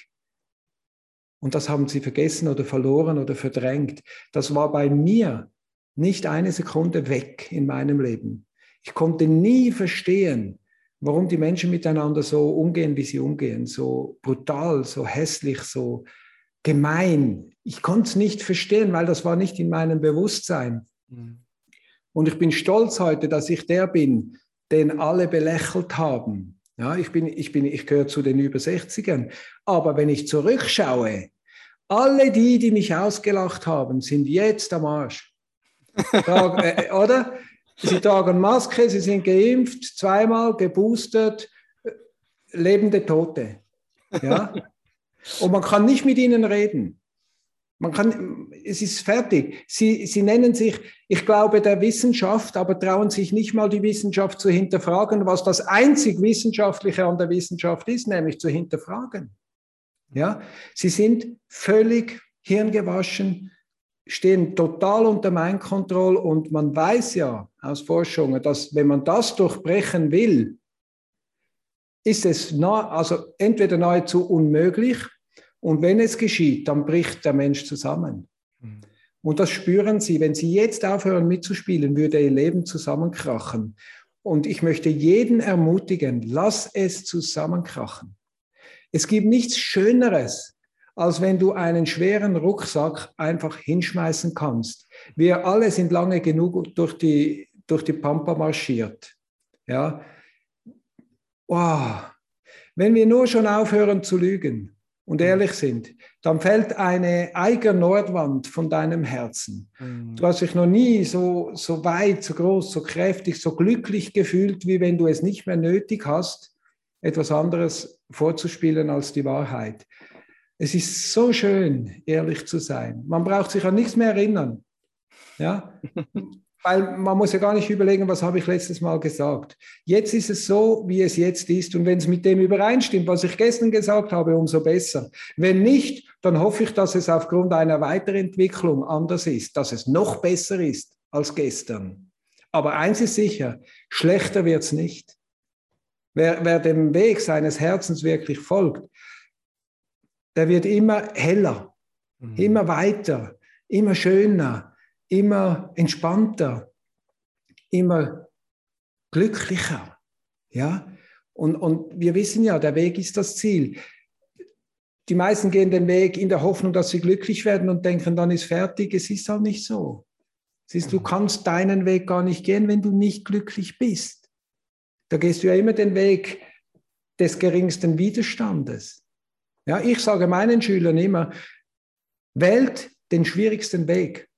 Und das haben sie vergessen oder verloren oder verdrängt. Das war bei mir nicht eine Sekunde weg in meinem Leben. Ich konnte nie verstehen, warum die Menschen miteinander so umgehen, wie sie umgehen, so brutal, so hässlich, so gemein. Ich konnte es nicht verstehen, weil das war nicht in meinem Bewusstsein. Mhm. Und ich bin stolz heute, dass ich der bin, den alle belächelt haben. Ja, ich, bin, ich, bin, ich gehöre zu den über 60ern. Aber wenn ich zurückschaue, alle die, die mich ausgelacht haben, sind jetzt am Arsch. Tragen, äh, oder? Sie tragen Maske, sie sind geimpft, zweimal geboostert, lebende Tote. Ja? Und man kann nicht mit ihnen reden. Man kann, es ist fertig. Sie, sie nennen sich, ich glaube, der Wissenschaft, aber trauen sich nicht mal die Wissenschaft zu hinterfragen, was das einzig Wissenschaftliche an der Wissenschaft ist, nämlich zu hinterfragen. Ja, sie sind völlig hirngewaschen, stehen total unter Mind-Control und man weiß ja aus Forschungen, dass wenn man das durchbrechen will, ist es nah, also entweder nahezu unmöglich und wenn es geschieht, dann bricht der Mensch zusammen. Mhm. Und das spüren sie. Wenn sie jetzt aufhören mitzuspielen, würde ihr Leben zusammenkrachen. Und ich möchte jeden ermutigen, lass es zusammenkrachen. Es gibt nichts Schöneres, als wenn du einen schweren Rucksack einfach hinschmeißen kannst. Wir alle sind lange genug durch die, durch die Pampa marschiert. Ja. Wow. Wenn wir nur schon aufhören zu lügen, und ehrlich sind, dann fällt eine eigene Nordwand von deinem Herzen. Mhm. Du hast dich noch nie so, so weit, so groß, so kräftig, so glücklich gefühlt, wie wenn du es nicht mehr nötig hast, etwas anderes vorzuspielen als die Wahrheit. Es ist so schön, ehrlich zu sein. Man braucht sich an nichts mehr erinnern. Ja? Weil man muss ja gar nicht überlegen, was habe ich letztes Mal gesagt. Jetzt ist es so, wie es jetzt ist. Und wenn es mit dem übereinstimmt, was ich gestern gesagt habe, umso besser. Wenn nicht, dann hoffe ich, dass es aufgrund einer Weiterentwicklung anders ist, dass es noch besser ist als gestern. Aber eins ist sicher, schlechter wird es nicht. Wer, wer dem Weg seines Herzens wirklich folgt, der wird immer heller, mhm. immer weiter, immer schöner, immer entspannter, immer glücklicher. Ja? Und, und wir wissen ja, der Weg ist das Ziel. Die meisten gehen den Weg in der Hoffnung, dass sie glücklich werden und denken, dann ist fertig. Es ist auch nicht so. Siehst, du mhm. kannst deinen Weg gar nicht gehen, wenn du nicht glücklich bist. Da gehst du ja immer den Weg des geringsten Widerstandes. Ja, ich sage meinen Schülern immer, wählt den schwierigsten Weg,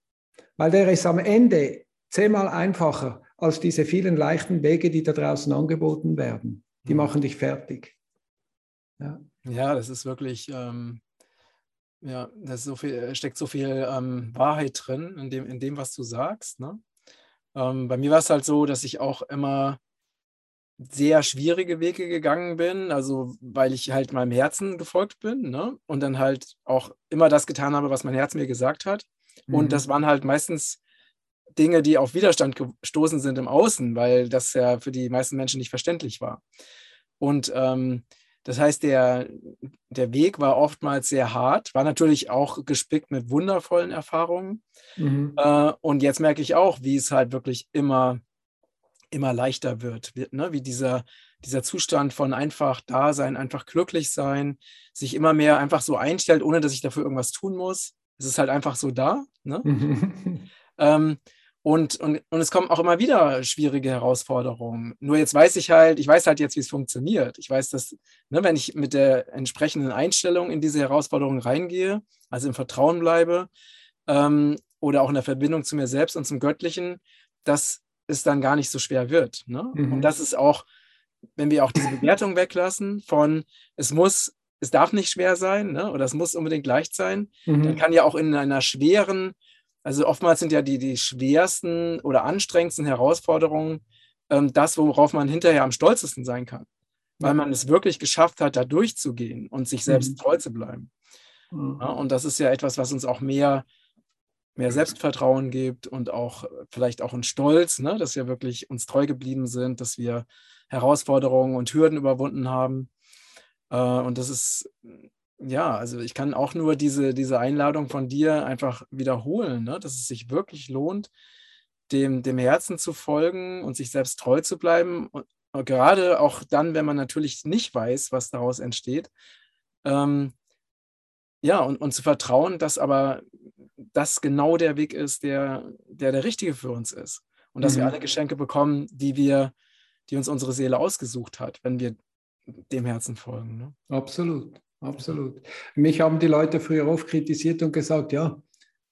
weil der ist am Ende zehnmal einfacher als diese vielen leichten Wege, die da draußen angeboten werden. Die mhm. machen dich fertig. Ja, ja das ist wirklich, ähm, ja, da so steckt so viel ähm, Wahrheit drin in dem, in dem, was du sagst. Ne? Ähm, bei mir war es halt so, dass ich auch immer sehr schwierige Wege gegangen bin, also weil ich halt meinem Herzen gefolgt bin ne? und dann halt auch immer das getan habe, was mein Herz mir gesagt hat. Mhm. Und das waren halt meistens Dinge, die auf Widerstand gestoßen sind im Außen, weil das ja für die meisten Menschen nicht verständlich war. Und ähm, das heißt, der, der Weg war oftmals sehr hart, war natürlich auch gespickt mit wundervollen Erfahrungen. Mhm. Äh, und jetzt merke ich auch, wie es halt wirklich immer immer leichter wird, wird ne? wie dieser, dieser Zustand von einfach da sein, einfach glücklich sein, sich immer mehr einfach so einstellt, ohne dass ich dafür irgendwas tun muss. Es ist halt einfach so da. Ne? ähm, und, und, und es kommen auch immer wieder schwierige Herausforderungen. Nur jetzt weiß ich halt, ich weiß halt jetzt, wie es funktioniert. Ich weiß, dass, ne, wenn ich mit der entsprechenden Einstellung in diese Herausforderungen reingehe, also im Vertrauen bleibe ähm, oder auch in der Verbindung zu mir selbst und zum Göttlichen, dass es dann gar nicht so schwer wird. Ne? Mhm. Und das ist auch, wenn wir auch diese Bewertung weglassen von es muss, es darf nicht schwer sein ne? oder es muss unbedingt leicht sein, mhm. dann kann ja auch in einer schweren, also oftmals sind ja die, die schwersten oder anstrengendsten Herausforderungen ähm, das, worauf man hinterher am stolzesten sein kann, weil man es wirklich geschafft hat, da durchzugehen und sich selbst mhm. treu zu bleiben. Mhm. Ja, und das ist ja etwas, was uns auch mehr mehr Selbstvertrauen gibt und auch vielleicht auch ein Stolz, ne, dass wir wirklich uns treu geblieben sind, dass wir Herausforderungen und Hürden überwunden haben. Äh, und das ist, ja, also ich kann auch nur diese, diese Einladung von dir einfach wiederholen, ne, dass es sich wirklich lohnt, dem, dem Herzen zu folgen und sich selbst treu zu bleiben. Und gerade auch dann, wenn man natürlich nicht weiß, was daraus entsteht. Ähm, ja, und, und zu vertrauen, dass aber das genau der Weg ist, der der, der richtige für uns ist. Und dass mhm. wir alle Geschenke bekommen, die wir, die uns unsere Seele ausgesucht hat, wenn wir dem Herzen folgen. Ne? Absolut, absolut. Mich haben die Leute früher oft kritisiert und gesagt, ja,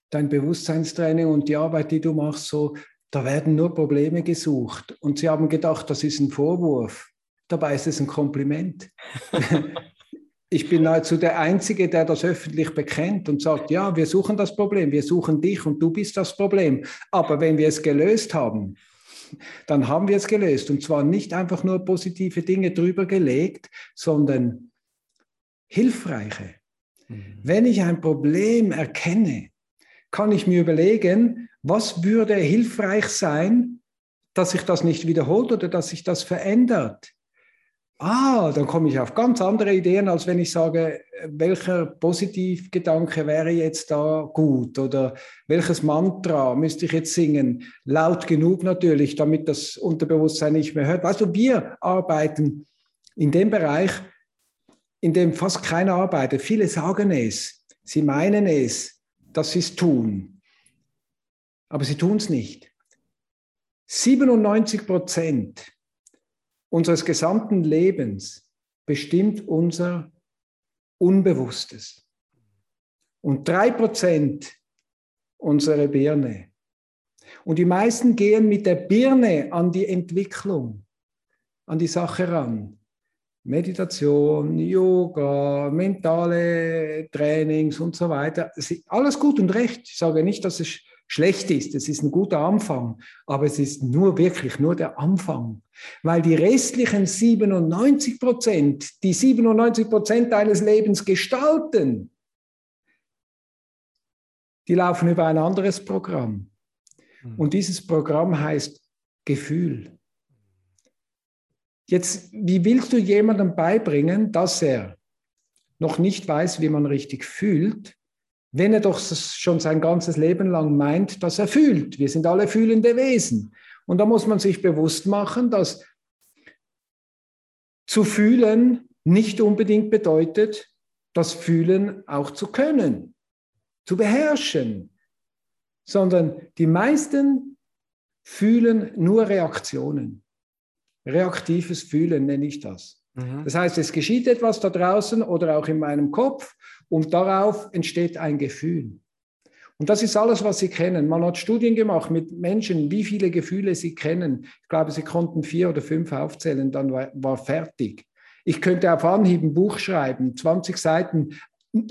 dein Bewusstseinstraining und die Arbeit, die du machst, so, da werden nur Probleme gesucht. Und sie haben gedacht, das ist ein Vorwurf. Dabei ist es ein Kompliment. ich bin nahezu der Einzige, der das öffentlich bekennt und sagt, ja, wir suchen das Problem, wir suchen dich und du bist das Problem. Aber wenn wir es gelöst haben, dann haben wir es gelöst. Und zwar nicht einfach nur positive Dinge drüber gelegt, sondern hilfreiche. Mhm. Wenn ich ein Problem erkenne, kann ich mir überlegen, was würde hilfreich sein, dass sich das nicht wiederholt oder dass sich das verändert. Ah, dann komme ich auf ganz andere Ideen, als wenn ich sage, welcher Positivgedanke wäre jetzt da gut oder welches Mantra müsste ich jetzt singen? Laut genug natürlich, damit das Unterbewusstsein nicht mehr hört. Weißt du, wir arbeiten in dem Bereich, in dem fast keiner arbeitet. Viele sagen es, sie meinen es, dass sie es tun, aber sie tun es nicht. 97 Prozent unseres gesamten Lebens bestimmt unser Unbewusstes. Und drei Prozent unsere Birne. Und die meisten gehen mit der Birne an die Entwicklung, an die Sache ran. Meditation, Yoga, mentale Trainings und so weiter. Alles gut und recht. Ich sage nicht, dass es schlecht ist. Es ist ein guter Anfang, aber es ist nur wirklich nur der Anfang. Weil die restlichen 97 Prozent, die 97 Prozent deines Lebens gestalten, die laufen über ein anderes Programm. Hm. Und dieses Programm heißt Gefühl. Jetzt, wie willst du jemandem beibringen, dass er noch nicht weiß, wie man richtig fühlt, wenn er doch schon sein ganzes Leben lang meint, dass er fühlt? Wir sind alle fühlende Wesen. Und da muss man sich bewusst machen, dass zu fühlen nicht unbedingt bedeutet, das Fühlen auch zu können, zu beherrschen, sondern die meisten fühlen nur Reaktionen. Reaktives Fühlen nenne ich das. Mhm. Das heißt, es geschieht etwas da draußen oder auch in meinem Kopf und darauf entsteht ein Gefühl. Und das ist alles, was Sie kennen. Man hat Studien gemacht mit Menschen, wie viele Gefühle sie kennen. Ich glaube, sie konnten vier oder fünf aufzählen, dann war, war fertig. Ich könnte auf Anhieb ein Buch schreiben, 20 Seiten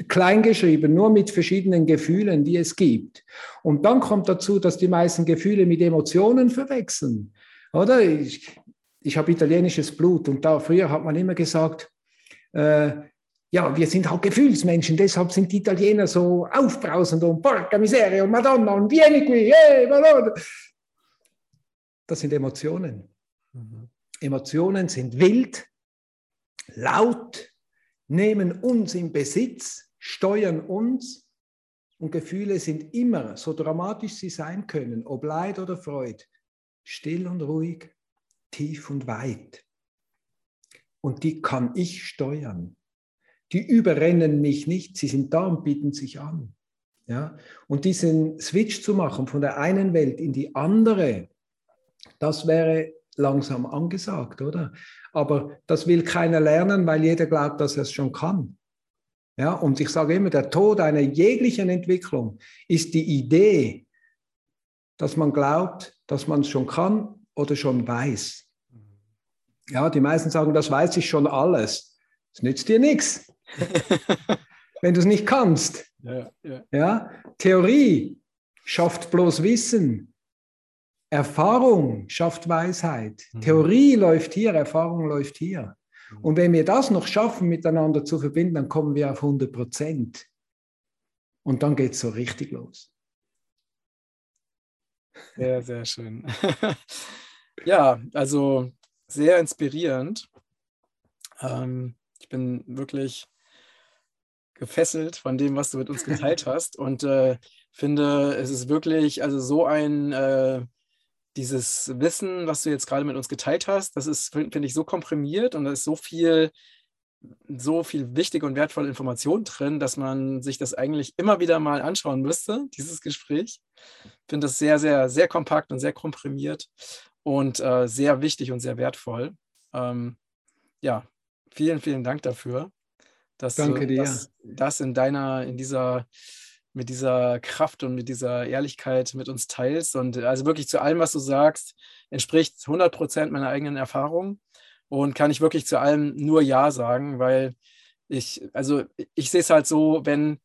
kleingeschrieben, nur mit verschiedenen Gefühlen, die es gibt. Und dann kommt dazu, dass die meisten Gefühle mit Emotionen verwechseln. Oder? Ich, ich habe italienisches Blut und da früher hat man immer gesagt, äh, ja, wir sind halt Gefühlsmenschen, deshalb sind die Italiener so aufbrausend und porca miseria und Madonna und vieni qui, hey, Madonna. Das sind Emotionen. Mhm. Emotionen sind wild, laut, nehmen uns in Besitz, steuern uns und Gefühle sind immer, so dramatisch sie sein können, ob Leid oder Freude, still und ruhig, tief und weit. Und die kann ich steuern. Die überrennen mich nicht, sie sind da und bieten sich an. Ja? Und diesen Switch zu machen von der einen Welt in die andere, das wäre langsam angesagt, oder? Aber das will keiner lernen, weil jeder glaubt, dass er es schon kann. Ja, und ich sage immer, der Tod einer jeglichen Entwicklung ist die Idee, dass man glaubt, dass man es schon kann oder schon weiß. Ja, die meisten sagen, das weiß ich schon alles. Das nützt dir nichts, wenn du es nicht kannst. Ja, ja. ja, Theorie schafft bloß Wissen. Erfahrung schafft Weisheit. Mhm. Theorie läuft hier, Erfahrung läuft hier. Mhm. Und wenn wir das noch schaffen, miteinander zu verbinden, dann kommen wir auf 100 Prozent. Und dann geht es so richtig los. Sehr, sehr schön. ja, also sehr inspirierend. Ähm, ich bin wirklich gefesselt von dem, was du mit uns geteilt hast und äh, finde, es ist wirklich also so ein äh, dieses Wissen, was du jetzt gerade mit uns geteilt hast, das ist, finde ich, so komprimiert und da ist so viel, so viel wichtige und wertvolle Information drin, dass man sich das eigentlich immer wieder mal anschauen müsste, dieses Gespräch. Ich finde das sehr, sehr, sehr kompakt und sehr komprimiert und äh, sehr wichtig und sehr wertvoll. Ähm, ja, vielen, vielen Dank dafür, dass Danke du dir. Das, das in deiner, in dieser mit dieser Kraft und mit dieser Ehrlichkeit mit uns teilst. Und also wirklich zu allem, was du sagst, entspricht 100 Prozent meiner eigenen Erfahrung und kann ich wirklich zu allem nur Ja sagen, weil ich, also ich sehe es halt so, wenn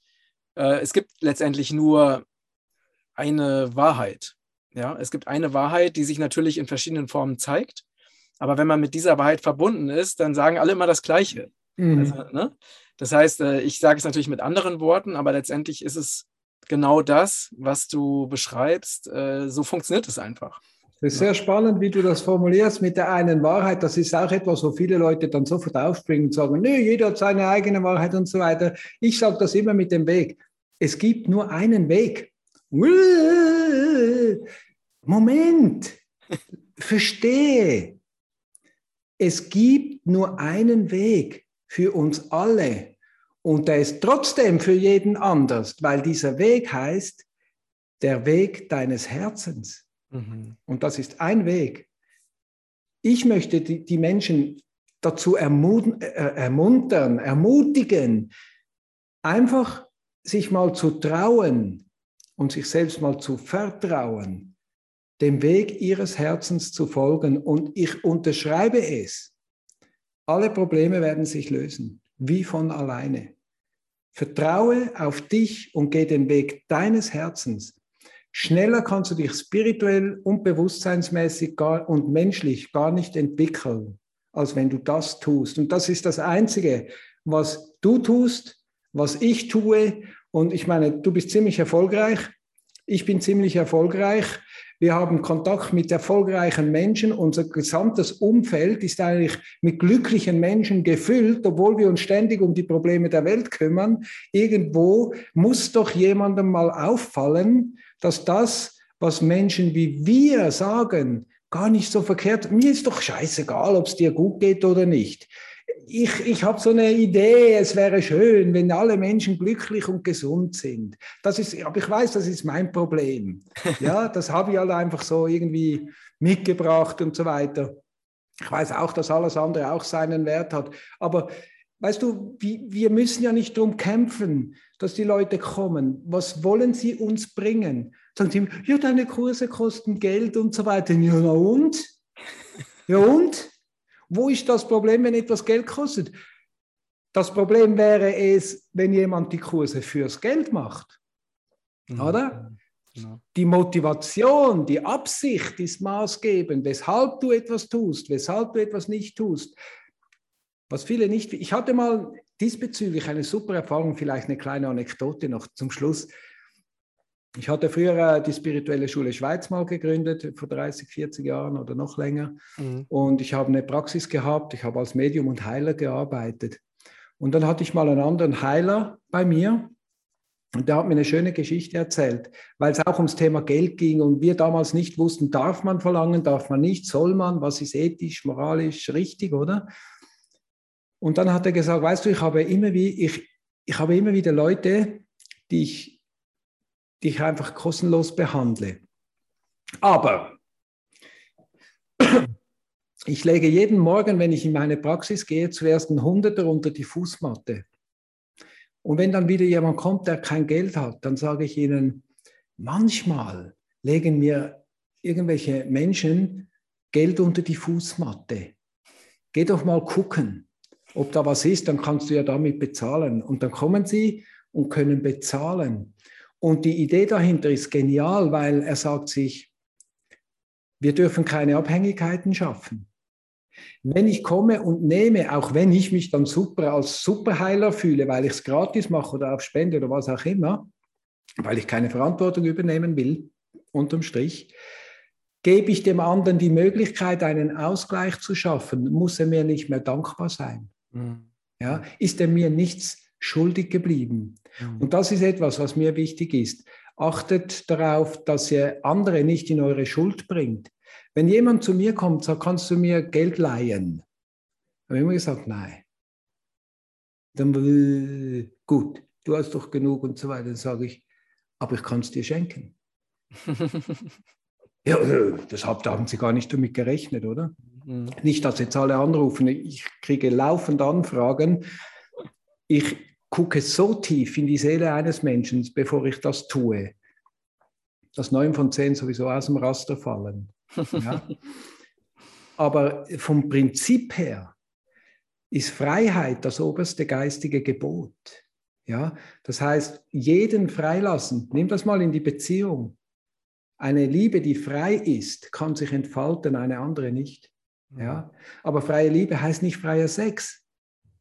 äh, es gibt letztendlich nur eine Wahrheit. Ja, es gibt eine Wahrheit, die sich natürlich in verschiedenen Formen zeigt. Aber wenn man mit dieser Wahrheit verbunden ist, dann sagen alle immer das Gleiche. Mhm. Also, ne? Das heißt, äh, ich sage es natürlich mit anderen Worten, aber letztendlich ist es genau das, was du beschreibst. Äh, so funktioniert es einfach. Das ist sehr spannend, wie du das formulierst mit der einen Wahrheit. Das ist auch etwas, wo viele Leute dann sofort aufspringen und sagen, nö, jeder hat seine eigene Wahrheit und so weiter. Ich sage das immer mit dem Weg. Es gibt nur einen Weg. Moment, verstehe. Es gibt nur einen Weg für uns alle. Und der ist trotzdem für jeden anders, weil dieser Weg heißt der Weg deines Herzens. Mhm. Und das ist ein Weg. Ich möchte die, die Menschen dazu ermuten, äh, ermuntern, ermutigen, einfach sich mal zu trauen und sich selbst mal zu vertrauen, dem Weg ihres Herzens zu folgen. Und ich unterschreibe es. Alle Probleme werden sich lösen, wie von alleine. Vertraue auf dich und geh den Weg deines Herzens. Schneller kannst du dich spirituell und bewusstseinsmäßig gar, und menschlich gar nicht entwickeln, als wenn du das tust. Und das ist das Einzige, was du tust, was ich tue. Und ich meine, du bist ziemlich erfolgreich. Ich bin ziemlich erfolgreich. Wir haben Kontakt mit erfolgreichen Menschen. Unser gesamtes Umfeld ist eigentlich mit glücklichen Menschen gefüllt, obwohl wir uns ständig um die Probleme der Welt kümmern. Irgendwo muss doch jemandem mal auffallen, dass das, was Menschen wie wir sagen, gar nicht so verkehrt. Mir ist doch scheißegal, ob es dir gut geht oder nicht ich, ich habe so eine Idee, es wäre schön, wenn alle Menschen glücklich und gesund sind. Das ist, aber ich weiß, das ist mein Problem. Ja, das habe ich halt einfach so irgendwie mitgebracht und so weiter. Ich weiß auch, dass alles andere auch seinen Wert hat. Aber weißt du, wir müssen ja nicht darum kämpfen, dass die Leute kommen. Was wollen sie uns bringen? Sagen sie, ja, deine Kurse kosten Geld und so weiter. Ja, und? Ja, und? Wo ist das Problem, wenn etwas Geld kostet? Das Problem wäre es, wenn jemand die Kurse fürs Geld macht. Mhm. Oder? Genau. Die Motivation, die Absicht ist maßgebend, weshalb du etwas tust, weshalb du etwas nicht tust. Was viele nicht. Ich hatte mal diesbezüglich eine super Erfahrung, vielleicht eine kleine Anekdote noch zum Schluss. Ich hatte früher die Spirituelle Schule Schweiz mal gegründet, vor 30, 40 Jahren oder noch länger. Mhm. Und ich habe eine Praxis gehabt, ich habe als Medium und Heiler gearbeitet. Und dann hatte ich mal einen anderen Heiler bei mir. Und der hat mir eine schöne Geschichte erzählt, weil es auch ums Thema Geld ging und wir damals nicht wussten, darf man verlangen, darf man nicht, soll man, was ist ethisch, moralisch richtig, oder? Und dann hat er gesagt, weißt du, ich habe immer, wie, ich, ich habe immer wieder Leute, die ich die ich einfach kostenlos behandle. Aber ich lege jeden Morgen, wenn ich in meine Praxis gehe, zuerst einen Hunderter unter die Fußmatte. Und wenn dann wieder jemand kommt, der kein Geld hat, dann sage ich ihnen, manchmal legen mir irgendwelche Menschen Geld unter die Fußmatte. Geh doch mal gucken, ob da was ist, dann kannst du ja damit bezahlen. Und dann kommen sie und können bezahlen. Und die Idee dahinter ist genial, weil er sagt sich, wir dürfen keine Abhängigkeiten schaffen. Wenn ich komme und nehme, auch wenn ich mich dann super als Superheiler fühle, weil ich es gratis mache oder auf Spende oder was auch immer, weil ich keine Verantwortung übernehmen will, unterm Strich, gebe ich dem anderen die Möglichkeit, einen Ausgleich zu schaffen, muss er mir nicht mehr dankbar sein. Mhm. Ja, ist er mir nichts schuldig geblieben. Und das ist etwas, was mir wichtig ist. Achtet darauf, dass ihr andere nicht in eure Schuld bringt. Wenn jemand zu mir kommt, sagt, kannst du mir Geld leihen? Habe ich immer gesagt, nein. Dann, äh, gut, du hast doch genug und so weiter. Dann sage ich, aber ich kann es dir schenken. ja, äh, das haben Sie gar nicht damit gerechnet, oder? Mhm. Nicht, dass jetzt alle anrufen. Ich kriege laufend Anfragen. Ich gucke so tief in die Seele eines Menschen, bevor ich das tue, dass neun von zehn sowieso aus dem Raster fallen. Ja? Aber vom Prinzip her ist Freiheit das oberste geistige Gebot. Ja? Das heißt, jeden freilassen. Nimm das mal in die Beziehung. Eine Liebe, die frei ist, kann sich entfalten, eine andere nicht. Ja? Aber freie Liebe heißt nicht freier Sex.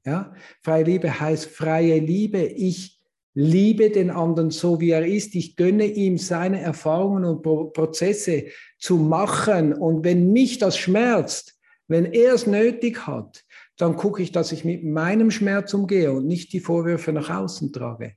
Ja? Freie Liebe heißt freie Liebe. Ich liebe den anderen so, wie er ist. Ich gönne ihm seine Erfahrungen und Pro Prozesse zu machen. Und wenn mich das schmerzt, wenn er es nötig hat, dann gucke ich, dass ich mit meinem Schmerz umgehe und nicht die Vorwürfe nach außen trage.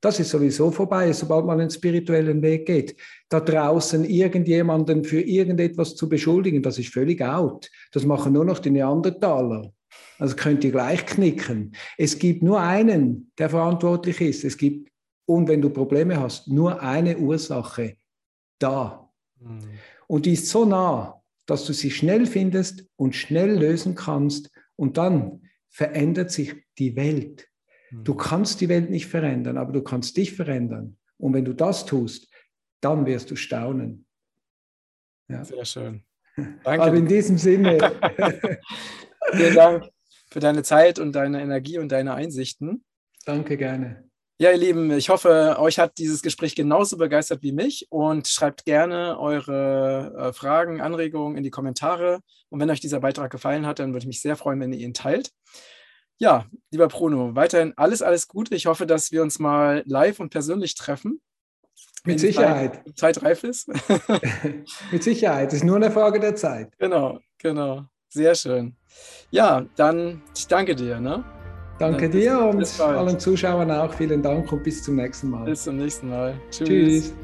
Das ist sowieso vorbei, sobald man einen spirituellen Weg geht. Da draußen irgendjemanden für irgendetwas zu beschuldigen, das ist völlig out. Das machen nur noch die Neandertaler. Also könnt ihr gleich knicken. Es gibt nur einen, der verantwortlich ist. Es gibt, und wenn du Probleme hast, nur eine Ursache da. Mhm. Und die ist so nah, dass du sie schnell findest und schnell lösen kannst. Und dann verändert sich die Welt. Mhm. Du kannst die Welt nicht verändern, aber du kannst dich verändern. Und wenn du das tust, dann wirst du staunen. Ja. Sehr schön. Danke. Aber in diesem Sinne. Vielen Dank. für deine Zeit und deine Energie und deine Einsichten. Danke gerne. Ja, ihr Lieben, ich hoffe, euch hat dieses Gespräch genauso begeistert wie mich und schreibt gerne eure äh, Fragen, Anregungen in die Kommentare. Und wenn euch dieser Beitrag gefallen hat, dann würde ich mich sehr freuen, wenn ihr ihn teilt. Ja, lieber Bruno, weiterhin alles, alles Gute. Ich hoffe, dass wir uns mal live und persönlich treffen. Mit Sicherheit. Zeit, Zeit reif ist. Mit Sicherheit. Es ist nur eine Frage der Zeit. Genau, genau. Sehr schön. Ja, dann ich danke dir. Ne? Danke bis, dir und allen Zuschauern auch vielen Dank und bis zum nächsten Mal. Bis zum nächsten Mal. Tschüss. Tschüss.